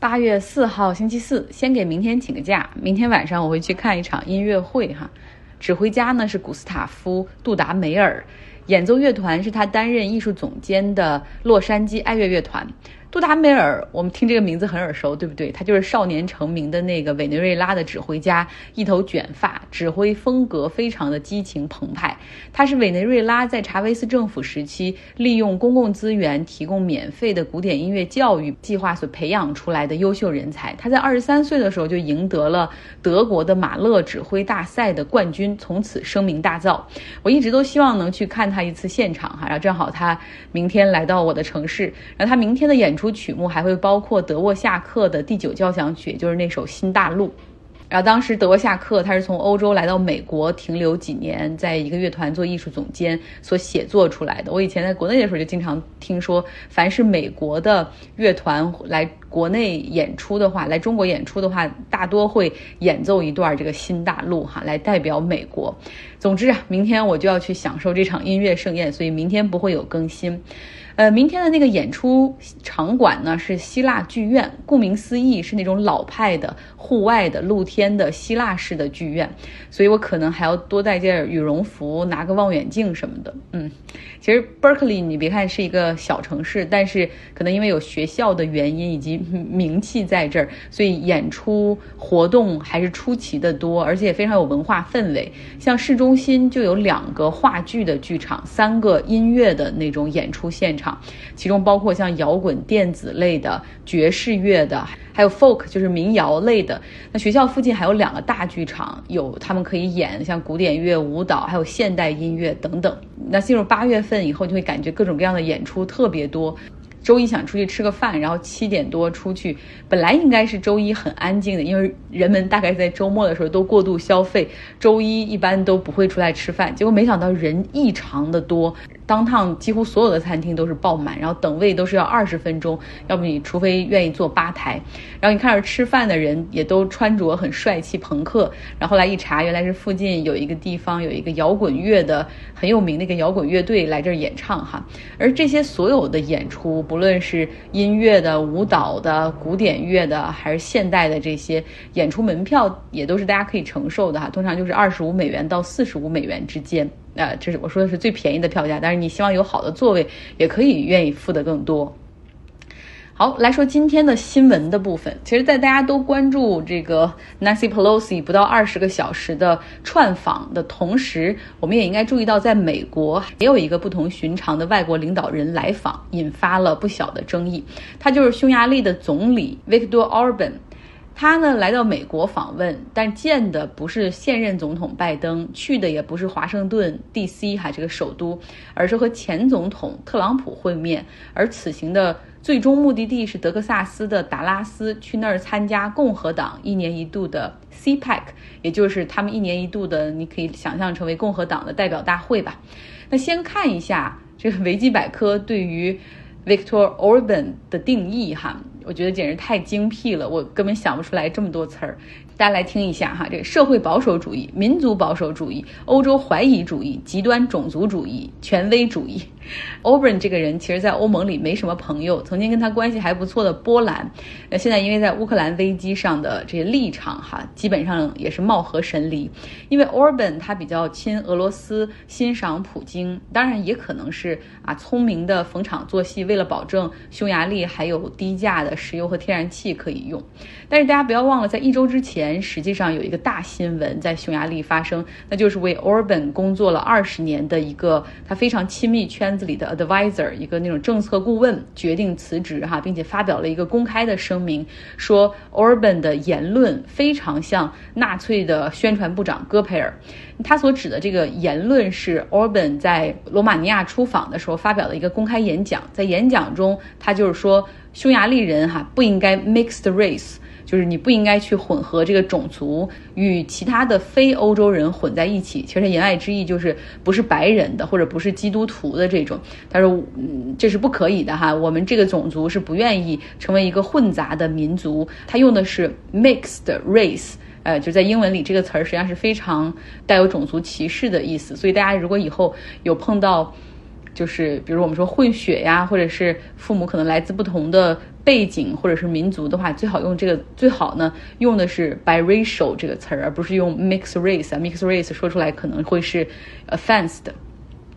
八月四号星期四，先给明天请个假。明天晚上我会去看一场音乐会哈，指挥家呢是古斯塔夫·杜达梅尔，演奏乐团是他担任艺术总监的洛杉矶爱乐乐团。杜达梅尔，我们听这个名字很耳熟，对不对？他就是少年成名的那个委内瑞拉的指挥家，一头卷发，指挥风格非常的激情澎湃。他是委内瑞拉在查韦斯政府时期利用公共资源提供免费的古典音乐教育计划所培养出来的优秀人才。他在二十三岁的时候就赢得了德国的马勒指挥大赛的冠军，从此声名大噪。我一直都希望能去看他一次现场哈，然后正好他明天来到我的城市，然后他明天的演。出曲目还会包括德沃夏克的第九交响曲，就是那首《新大陆》。然后当时德沃夏克他是从欧洲来到美国停留几年，在一个乐团做艺术总监所写作出来的。我以前在国内的时候就经常听说，凡是美国的乐团来国内演出的话，来中国演出的话，大多会演奏一段这个《新大陆》哈，来代表美国。总之啊，明天我就要去享受这场音乐盛宴，所以明天不会有更新。呃，明天的那个演出场馆呢是希腊剧院，顾名思义是那种老派的户外的露天的希腊式的剧院，所以我可能还要多带件羽绒服，拿个望远镜什么的。嗯，其实 Berkeley 你别看是一个小城市，但是可能因为有学校的原因以及名气在这儿，所以演出活动还是出奇的多，而且也非常有文化氛围。像市中心就有两个话剧的剧场，三个音乐的那种演出现场。其中包括像摇滚、电子类的、爵士乐的，还有 folk，就是民谣类的。那学校附近还有两个大剧场，有他们可以演像古典乐、舞蹈，还有现代音乐等等。那进入八月份以后，就会感觉各种各样的演出特别多。周一想出去吃个饭，然后七点多出去，本来应该是周一很安静的，因为人们大概在周末的时候都过度消费，周一一般都不会出来吃饭。结果没想到人异常的多。当趟几乎所有的餐厅都是爆满，然后等位都是要二十分钟，要不你除非愿意坐吧台。然后你看着吃饭的人也都穿着很帅气朋克。然后来一查，原来是附近有一个地方有一个摇滚乐的很有名的一个摇滚乐队来这儿演唱哈。而这些所有的演出，不无论是音乐的、舞蹈的、古典乐的，还是现代的这些演出，门票也都是大家可以承受的哈。通常就是二十五美元到四十五美元之间。呃，这是我说的是最便宜的票价，但是你希望有好的座位，也可以愿意付的更多。好，来说今天的新闻的部分。其实，在大家都关注这个 Nancy Pelosi 不到二十个小时的串访的同时，我们也应该注意到，在美国也有一个不同寻常的外国领导人来访，引发了不小的争议。他就是匈牙利的总理 Viktor Orban。他呢来到美国访问，但见的不是现任总统拜登，去的也不是华盛顿 D.C. 哈这个首都，而是和前总统特朗普会面。而此行的最终目的地是德克萨斯的达拉斯，去那儿参加共和党一年一度的 CPAC，也就是他们一年一度的，你可以想象成为共和党的代表大会吧。那先看一下这个维基百科对于 Victor Orban 的定义哈。我觉得简直太精辟了，我根本想不出来这么多词儿。大家来听一下哈，这个社会保守主义、民族保守主义、欧洲怀疑主义、极端种族主义、权威主义。o b e r n 这个人，其实，在欧盟里没什么朋友。曾经跟他关系还不错的波兰，那现在因为在乌克兰危机上的这些立场，哈，基本上也是貌合神离。因为 Orban 他比较亲俄罗斯，欣赏普京，当然也可能是啊聪明的逢场作戏，为了保证匈牙利还有低价的石油和天然气可以用。但是大家不要忘了，在一周之前，实际上有一个大新闻在匈牙利发生，那就是为 Orban 工作了二十年的一个他非常亲密圈子里的 advisor，一个那种政策顾问决定辞职哈，并且发表了一个公开的声明，说 Orban 的言论非常像纳粹的宣传部长戈培尔。他所指的这个言论是 Orban 在罗马尼亚出访的时候发表的一个公开演讲，在演讲中，他就是说匈牙利人哈不应该 mixed race。就是你不应该去混合这个种族与其他的非欧洲人混在一起。其实言外之意就是不是白人的或者不是基督徒的这种。他说，嗯，这是不可以的哈。我们这个种族是不愿意成为一个混杂的民族。他用的是 mixed race，呃，就在英文里这个词儿实际上是非常带有种族歧视的意思。所以大家如果以后有碰到，就是比如我们说混血呀，或者是父母可能来自不同的。背景或者是民族的话，最好用这个最好呢用的是 biracial 这个词儿，而不是用 mixed race 啊，mixed race 说出来可能会是 offense 的。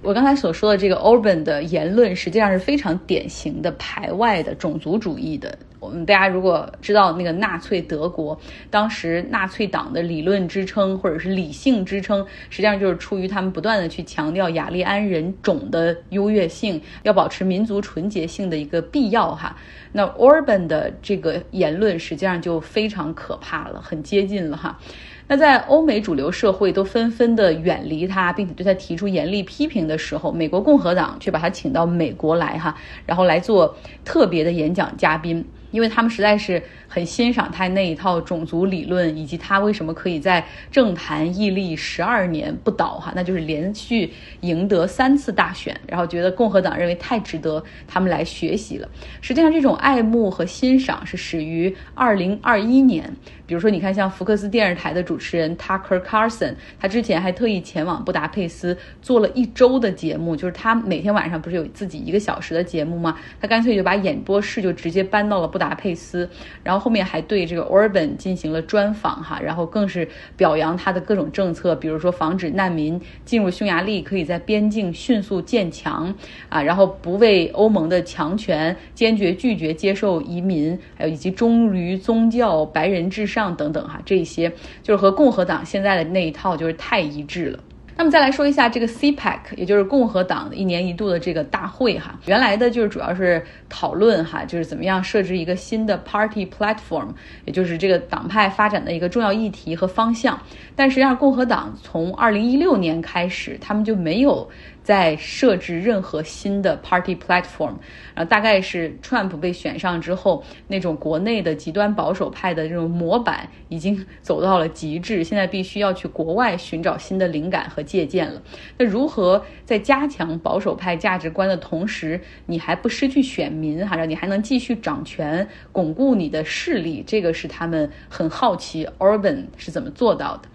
我刚才所说的这个 Orban 的言论，实际上是非常典型的排外的种族主义的。我们大家如果知道那个纳粹德国，当时纳粹党的理论支撑或者是理性支撑，实际上就是出于他们不断的去强调雅利安人种的优越性，要保持民族纯洁性的一个必要哈。那 Orban 的这个言论实际上就非常可怕了，很接近了哈。那在欧美主流社会都纷纷的远离他，并且对他提出严厉批评的时候，美国共和党却把他请到美国来哈，然后来做特别的演讲嘉宾。因为他们实在是很欣赏他那一套种族理论，以及他为什么可以在政坛屹立十二年不倒哈，那就是连续赢得三次大选，然后觉得共和党认为太值得他们来学习了。实际上，这种爱慕和欣赏是始于二零二一年。比如说，你看像福克斯电视台的主持人 Tucker Carlson，他之前还特意前往布达佩斯做了一周的节目，就是他每天晚上不是有自己一个小时的节目吗？他干脆就把演播室就直接搬到了布达佩斯，然后后面还对这个 Orban 进行了专访哈，然后更是表扬他的各种政策，比如说防止难民进入匈牙利，可以在边境迅速建墙啊，然后不为欧盟的强权，坚决拒绝接受移民，还有以及忠于宗教、白人至上。等等哈，这些就是和共和党现在的那一套就是太一致了。那么再来说一下这个 CPAC，也就是共和党一年一度的这个大会哈，原来的就是主要是讨论哈，就是怎么样设置一个新的 Party Platform，也就是这个党派发展的一个重要议题和方向。但实际上，共和党从二零一六年开始，他们就没有。在设置任何新的 party platform，然后大概是 Trump 被选上之后，那种国内的极端保守派的这种模板已经 走到了极致，现在必须要去国外寻找新的灵感和借鉴了。那如何在加强保守派价值观的同时，你还不失去选民，哈，让你还能继续掌权，巩固你的势力？这个是他们很好奇 Orban 是怎么做到的。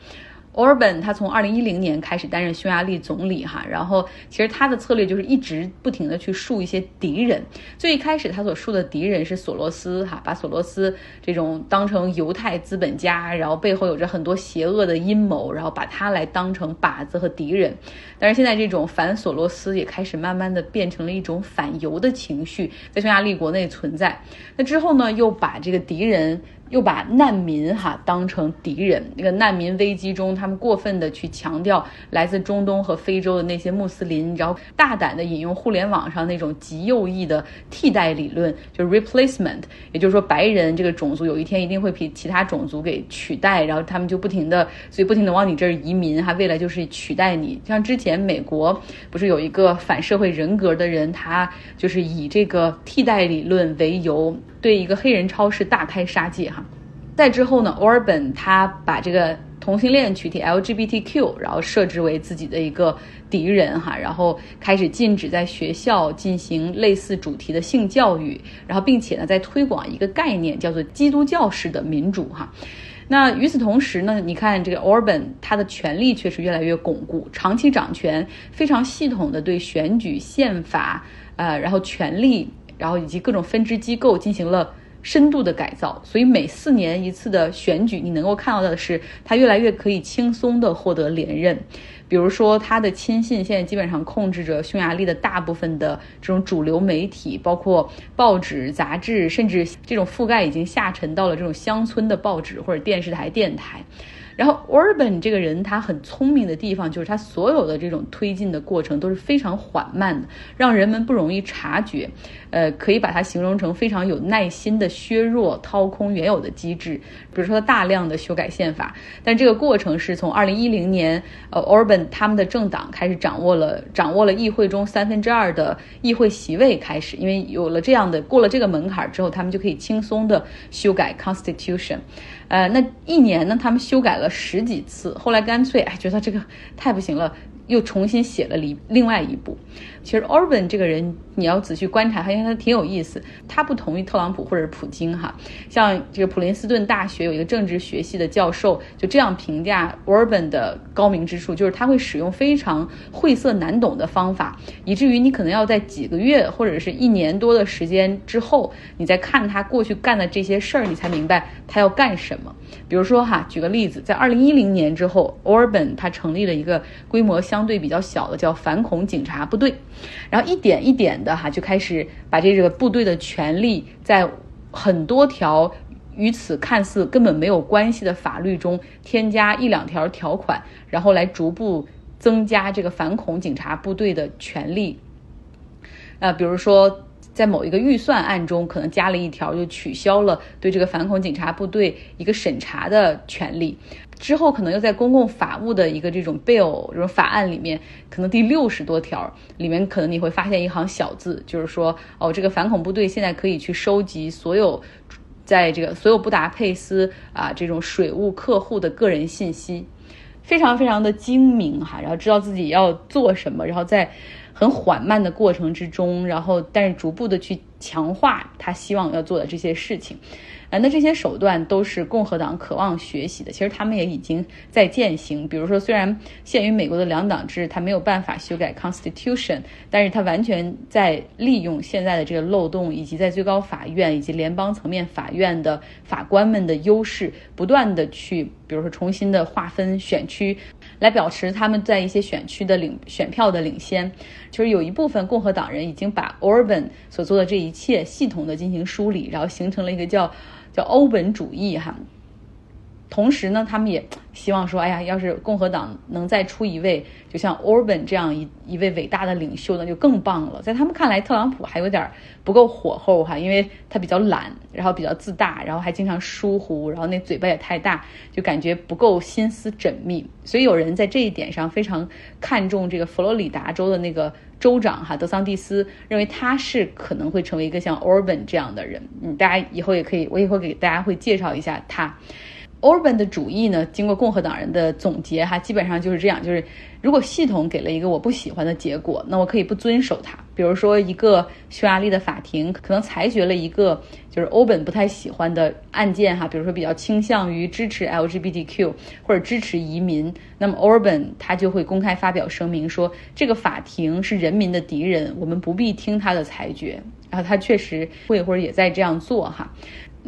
Orban 他从二零一零年开始担任匈牙利总理哈，然后其实他的策略就是一直不停的去树一些敌人。最一开始他所树的敌人是索罗斯哈，把索罗斯这种当成犹太资本家，然后背后有着很多邪恶的阴谋，然后把他来当成靶子和敌人。但是现在这种反索罗斯也开始慢慢的变成了一种反犹的情绪，在匈牙利国内存在。那之后呢，又把这个敌人。又把难民哈当成敌人，那个难民危机中，他们过分的去强调来自中东和非洲的那些穆斯林，然后大胆的引用互联网上那种极右翼的替代理论，就是 replacement，也就是说白人这个种族有一天一定会被其他种族给取代，然后他们就不停的，所以不停的往你这儿移民，哈，未来就是取代你。像之前美国不是有一个反社会人格的人，他就是以这个替代理论为由。对一个黑人超市大开杀戒哈，再之后呢，Orban 他把这个同性恋群体 LGBTQ，然后设置为自己的一个敌人哈，然后开始禁止在学校进行类似主题的性教育，然后并且呢，在推广一个概念叫做基督教式的民主哈。那与此同时呢，你看这个 Orban 他的权力确实越来越巩固，长期掌权，非常系统的对选举、宪法，呃，然后权力。然后以及各种分支机构进行了深度的改造，所以每四年一次的选举，你能够看到的是，他越来越可以轻松的获得连任。比如说，他的亲信现在基本上控制着匈牙利的大部分的这种主流媒体，包括报纸、杂志，甚至这种覆盖已经下沉到了这种乡村的报纸或者电视台、电台。然后，Orban 这个人他很聪明的地方就是他所有的这种推进的过程都是非常缓慢的，让人们不容易察觉。呃，可以把它形容成非常有耐心的削弱、掏空原有的机制，比如说大量的修改宪法。但这个过程是从2010年，呃，Orban 他们的政党开始掌握了掌握了议会中三分之二的议会席位开始，因为有了这样的过了这个门槛之后，他们就可以轻松的修改 Constitution。呃，那一年呢，他们修改了十几次，后来干脆哎觉得这个太不行了。又重新写了另另外一部。其实 Orban 这个人，你要仔细观察他，因为他挺有意思。他不同于特朗普或者是普京哈，像这个普林斯顿大学有一个政治学系的教授就这样评价 Orban 的高明之处，就是他会使用非常晦涩难懂的方法，以至于你可能要在几个月或者是一年多的时间之后，你再看他过去干的这些事儿，你才明白他要干什么。比如说哈，举个例子，在二零一零年之后，Orban 他成立了一个规模相对比较小的叫反恐警察部队。然后一点一点的哈，就开始把这个部队的权力在很多条与此看似根本没有关系的法律中添加一两条条款，然后来逐步增加这个反恐警察部队的权力。呃，比如说在某一个预算案中，可能加了一条，就取消了对这个反恐警察部队一个审查的权利。之后可能又在公共法务的一个这种 bill 这种法案里面，可能第六十多条里面，可能你会发现一行小字，就是说，哦，这个反恐部队现在可以去收集所有，在这个所有布达佩斯啊这种水务客户的个人信息，非常非常的精明哈，然后知道自己要做什么，然后在很缓慢的过程之中，然后但是逐步的去强化他希望要做的这些事情。啊，那这些手段都是共和党渴望学习的。其实他们也已经在践行。比如说，虽然限于美国的两党制，他没有办法修改 Constitution，但是他完全在利用现在的这个漏洞，以及在最高法院以及联邦层面法院的法官们的优势，不断的去，比如说重新的划分选区，来保持他们在一些选区的领选票的领先。就是有一部分共和党人已经把 Orban 所做的这一切系统的进行梳理，然后形成了一个叫。叫欧本主义哈，同时呢，他们也希望说，哎呀，要是共和党能再出一位，就像 Orban 这样一一位伟大的领袖，那就更棒了。在他们看来，特朗普还有点不够火候哈，因为他比较懒，然后比较自大，然后还经常疏忽，然后那嘴巴也太大，就感觉不够心思缜密。所以有人在这一点上非常看重这个佛罗里达州的那个。州长哈德桑蒂斯认为他是可能会成为一个像 Orban 这样的人，嗯，大家以后也可以，我以后给大家会介绍一下他。Orban 的主义呢，经过共和党人的总结哈，基本上就是这样，就是如果系统给了一个我不喜欢的结果，那我可以不遵守它。比如说，一个匈牙利的法庭可能裁决了一个就是 Orban 不太喜欢的案件哈，比如说比较倾向于支持 LGBTQ 或者支持移民，那么 Orban 他就会公开发表声明说，这个法庭是人民的敌人，我们不必听他的裁决。然后他确实会或者也在这样做哈。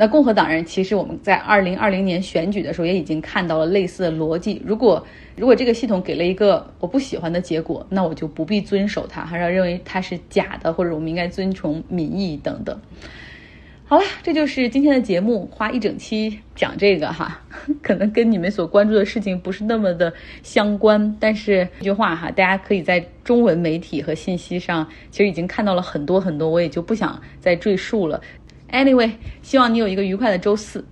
那共和党人其实我们在二零二零年选举的时候也已经看到了类似的逻辑。如果如果这个系统给了一个我不喜欢的结果，那我就不必遵守它，还是要认为它是假的，或者我们应该遵从民意等等。好了，这就是今天的节目，花一整期讲这个哈，可能跟你们所关注的事情不是那么的相关，但是一句话哈，大家可以在中文媒体和信息上其实已经看到了很多很多，我也就不想再赘述了。Anyway，希望你有一个愉快的周四。